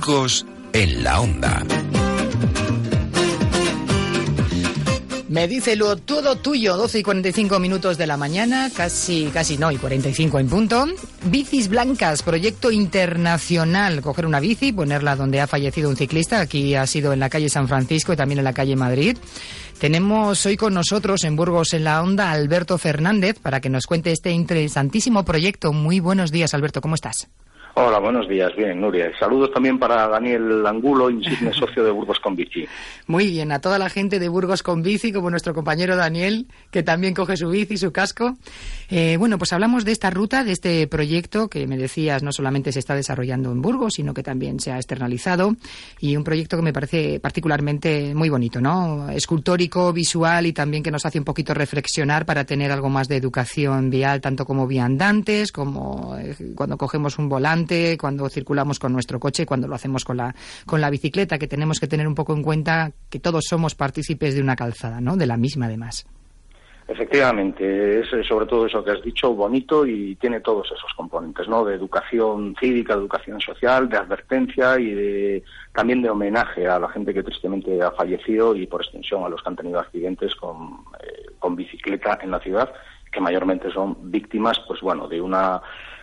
Burgos en la onda. Me dice lo todo tuyo, 12 y 45 minutos de la mañana, casi, casi no, y 45 en punto. Bicis blancas, proyecto internacional. Coger una bici, ponerla donde ha fallecido un ciclista. Aquí ha sido en la calle San Francisco y también en la calle Madrid. Tenemos hoy con nosotros en Burgos en la Onda Alberto Fernández para que nos cuente este interesantísimo proyecto. Muy buenos días, Alberto, ¿cómo estás? Hola, buenos días. Bien, Nuria. Saludos también para Daniel Angulo, insigne socio de Burgos con Bici. Muy bien, a toda la gente de Burgos con Bici, como nuestro compañero Daniel, que también coge su bici, su casco. Eh, bueno, pues hablamos de esta ruta, de este proyecto que me decías no solamente se está desarrollando en Burgos, sino que también se ha externalizado y un proyecto que me parece particularmente muy bonito, ¿no? Escultórico, visual y también que nos hace un poquito reflexionar para tener algo más de educación vial, tanto como viandantes, como eh, cuando cogemos un volante cuando circulamos con nuestro coche, cuando lo hacemos con la, con la bicicleta, que tenemos que tener un poco en cuenta que todos somos partícipes de una calzada, ¿no? De la misma, además. Efectivamente, es eh, sobre todo eso que has dicho, bonito y tiene todos esos componentes, ¿no? De educación cívica, de educación social, de advertencia y de, también de homenaje a la gente que tristemente ha fallecido y por extensión a los que han tenido accidentes con, eh, con bicicleta en la ciudad, que mayormente son víctimas, pues bueno, de una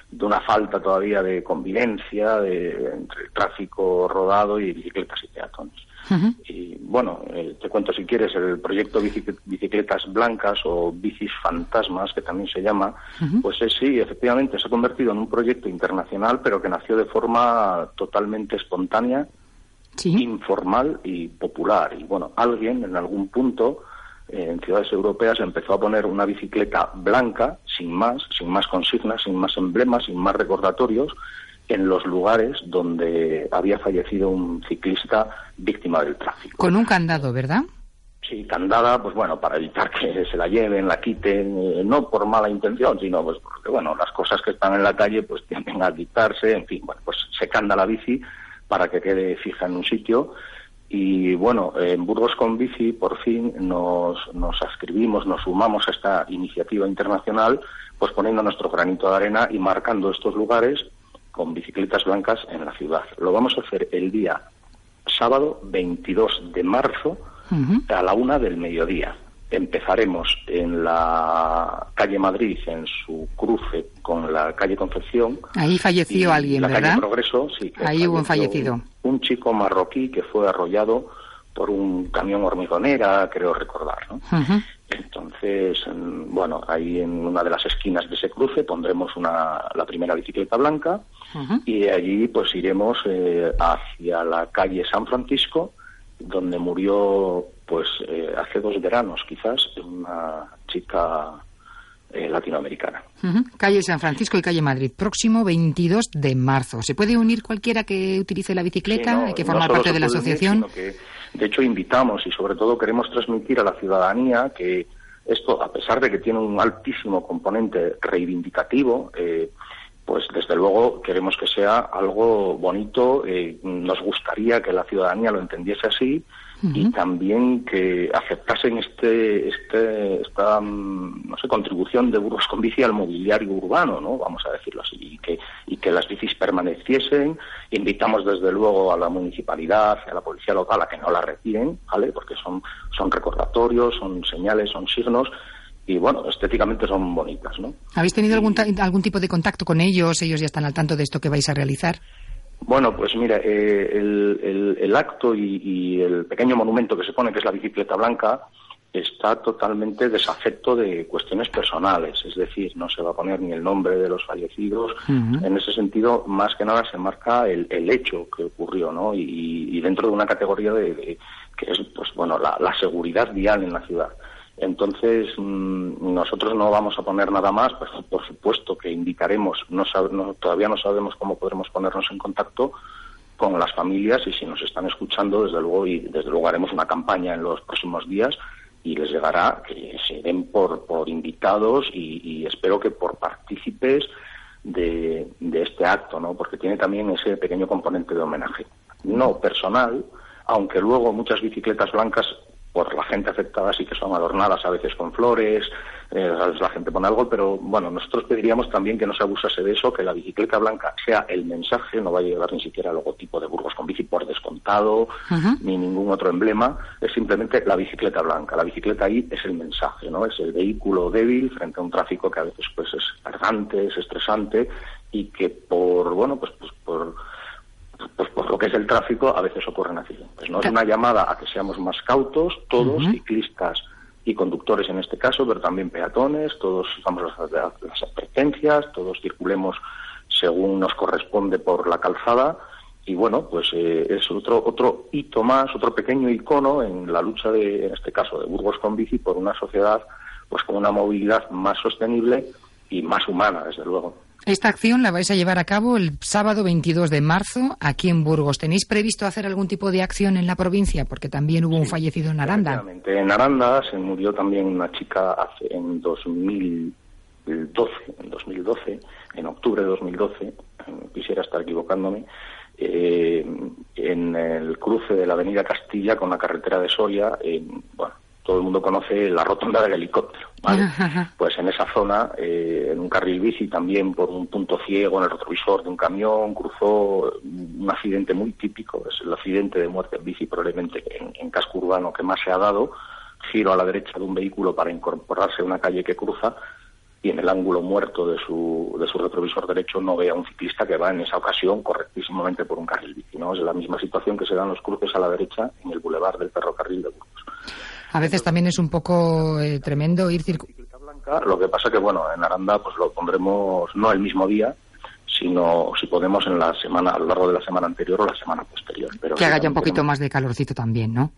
de una falta todavía de convivencia de, entre tráfico rodado y bicicletas y peatones. Y bueno, eh, te cuento si quieres el proyecto Bicicletas Blancas o Bicis Fantasmas, que también se llama, pues sí, efectivamente se ha convertido en un proyecto internacional, pero que nació de forma totalmente espontánea, informal y popular. Y bueno, alguien en algún punto en ciudades europeas empezó a poner una bicicleta blanca, sin más, sin más consignas, sin más emblemas, sin más recordatorios, en los lugares donde había fallecido un ciclista víctima del tráfico. Con un candado, ¿verdad? Sí, candada, pues bueno, para evitar que se la lleven, la quiten, eh, no por mala intención, sino pues porque, bueno, las cosas que están en la calle pues tienden a quitarse, en fin, bueno, pues se canda la bici para que quede fija en un sitio y bueno, en Burgos con Bici por fin nos, nos ascribimos, nos sumamos a esta iniciativa internacional, pues poniendo nuestro granito de arena y marcando estos lugares con bicicletas blancas en la ciudad. Lo vamos a hacer el día sábado 22 de marzo a la una del mediodía. Empezaremos en la calle Madrid, en su cruce con la calle Concepción. Ahí falleció alguien, la ¿verdad? Calle Progreso, sí. Ahí hubo un fallecido. Un, chico marroquí que fue arrollado por un camión hormigonera, creo recordar, ¿no? Entonces, bueno, ahí en una de las esquinas de ese cruce pondremos una, la primera bicicleta blanca y de allí pues iremos eh, hacia la calle San Francisco, donde murió pues eh, hace dos veranos quizás una chica eh, latinoamericana. Calle San Francisco y calle Madrid, próximo 22 de marzo. ¿Se puede unir cualquiera que utilice la bicicleta? ¿Hay que formar parte de la asociación? de hecho, invitamos y sobre todo queremos transmitir a la ciudadanía que esto, a pesar de que tiene un altísimo componente reivindicativo, eh, pues desde luego queremos que sea algo bonito. Eh, nos gustaría que la ciudadanía lo entendiese así y también que aceptasen este, este, esta mm, no sé, contribución de Burgos con Bici al mobiliario urbano, ¿no? vamos a decirlo así, y que, y que las bicis permaneciesen. Invitamos desde luego a la municipalidad, a la policía local a que no la retiren, ¿vale? porque son, son recordatorios, son señales, son signos y bueno, estéticamente son bonitas, ¿no? ¿Habéis tenido algún, algún tipo de contacto con ellos? ¿Ellos ya están al tanto de esto que vais a realizar? Bueno, pues mira, eh, el, acto y, el pequeño monumento que se pone, que es la bicicleta blanca, está totalmente desafecto de cuestiones personales, es decir, no se va a poner ni el nombre de los fallecidos. En ese sentido, más que nada se marca el, hecho que ocurrió, ¿no? Y, dentro de una categoría de, que es, pues bueno, la seguridad vial en la ciudad. Entonces, mm, nosotros no vamos a poner nada más, pues por supuesto que indicaremos, no, todavía no sabemos cómo podremos ponernos en contacto con las familias y si nos están escuchando, desde luego, y desde luego haremos una campaña en los próximos días y les llegará que se den por, invitados y, espero que por partícipes de, de este acto, ¿no? Porque tiene también ese pequeño componente de homenaje. No personal, aunque luego muchas bicicletas blancas por la gente afectada sí que son adornadas a veces con flores, eh, la gente pone algo, pero bueno, nosotros pediríamos también que no se abusase de eso, que la bicicleta blanca sea el mensaje, no vaya a llevar ni siquiera el logotipo de Burgos con bici por descontado, ni ningún otro emblema, es simplemente la bicicleta blanca. La bicicleta ahí es el mensaje, ¿no? Es el vehículo débil frente a un tráfico que a veces pues es cargante, es estresante y que por, bueno, pues, pues por lo que es el tráfico a veces ocurren accidentes. ¿no? Es una llamada a que seamos más cautos, todos, ciclistas y conductores en este caso, pero también peatones, todos vamos las, las advertencias, todos circulemos según nos corresponde por la calzada y bueno, pues eh, es otro otro hito más, otro pequeño icono en la lucha de, en este caso, de Burgos con bici por una sociedad pues con una movilidad más sostenible y más humana, desde luego. Esta acción la vais a llevar a cabo el sábado 22 de marzo aquí en Burgos. ¿Tenéis previsto hacer algún tipo de acción en la provincia? Porque también hubo un fallecido en Aranda. En Aranda se murió también una chica hace, en 2012, en 2012, en octubre de 2012, quisiera estar equivocándome, eh, en el cruce de la avenida Castilla con la carretera de Soria, en, bueno, todo el mundo conoce la rotonda del helicóptero, Pues en esa zona, eh, en un carril bici también por un punto ciego en el retrovisor de un camión, cruzó un accidente muy típico, es el accidente de muerte en bici probablemente en, casco urbano que más se ha dado, giro a la derecha de un vehículo para incorporarse a una calle que cruza y en el ángulo muerto de su, de su retrovisor derecho no ve a un ciclista que va en esa ocasión correctísimamente por un carril bici. ¿no? Es la misma situación que se dan los cruces a la derecha en el bulevar del ferrocarril de Burgos. A veces también es un poco eh, tremendo ir circulando. Lo que pasa que, bueno, en Aranda pues lo pondremos no el mismo día, sino si podemos en la semana, a lo largo de la semana anterior o la semana posterior. Pero que haga ya un poquito más de calorcito también, ¿no?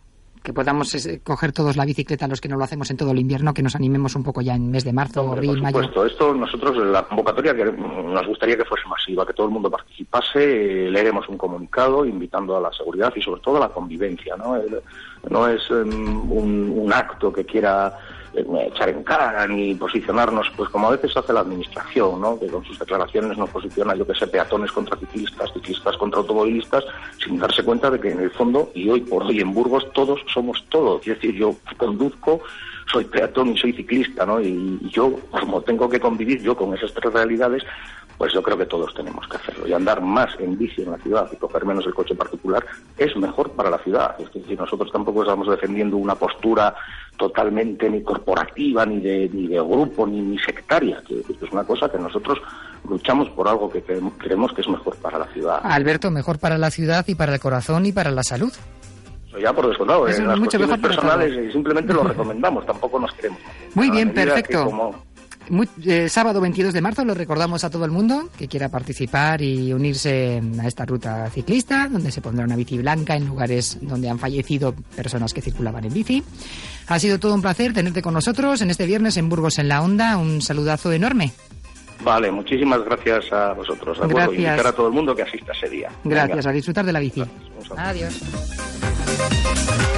Que podamos coger todos la bicicleta, los que no lo hacemos en todo el invierno, que nos animemos un poco ya en mes de marzo, o abril, por supuesto. Esto nosotros, la convocatoria, que nos gustaría que fuese masiva, que todo el mundo participase, eh, leeremos un comunicado invitando a la seguridad y sobre todo a la convivencia. No, no es em, un acto que quiera eh, echar en cara ni posicionarnos, pues como a veces hace la administración, ¿no? que con sus declaraciones nos posiciona, yo que sé, peatones contra ciclistas, ciclistas contra automovilistas, sin darse cuenta de que en el fondo, y hoy por hoy en Burgos, todos somos todos. Es decir, yo conduzco, soy peatón y soy ciclista, ¿no? Y, yo, como tengo que convivir yo con esas tres realidades, pues yo creo que todos tenemos que hacerlo. Y andar más en bici en la ciudad y coger menos el coche particular es mejor para la ciudad. Es decir, nosotros tampoco estamos defendiendo una postura totalmente ni corporativa, ni de, ni de grupo, ni, ni sectaria. Es una cosa que nosotros luchamos por algo que creemos que es mejor para la ciudad. Alberto, mejor para la ciudad y para el corazón y para la salud. Ya por descontado, en las mucho personales y simplemente lo recomendamos, tampoco nos queremos. Muy bien, perfecto. Eh, sábado 22 de marzo lo recordamos a todo el mundo que quiera participar y unirse a esta ruta ciclista, donde se pondrá una bici blanca en lugares donde han fallecido personas que circulaban en bici. Ha sido todo un placer tenerte con nosotros en este viernes en Burgos en la Onda. Un saludazo enorme. Vale, muchísimas gracias a vosotros. gracias. Y invitar a todo el mundo que asista ese día. Gracias, a disfrutar de la bici. Adiós. Thank you.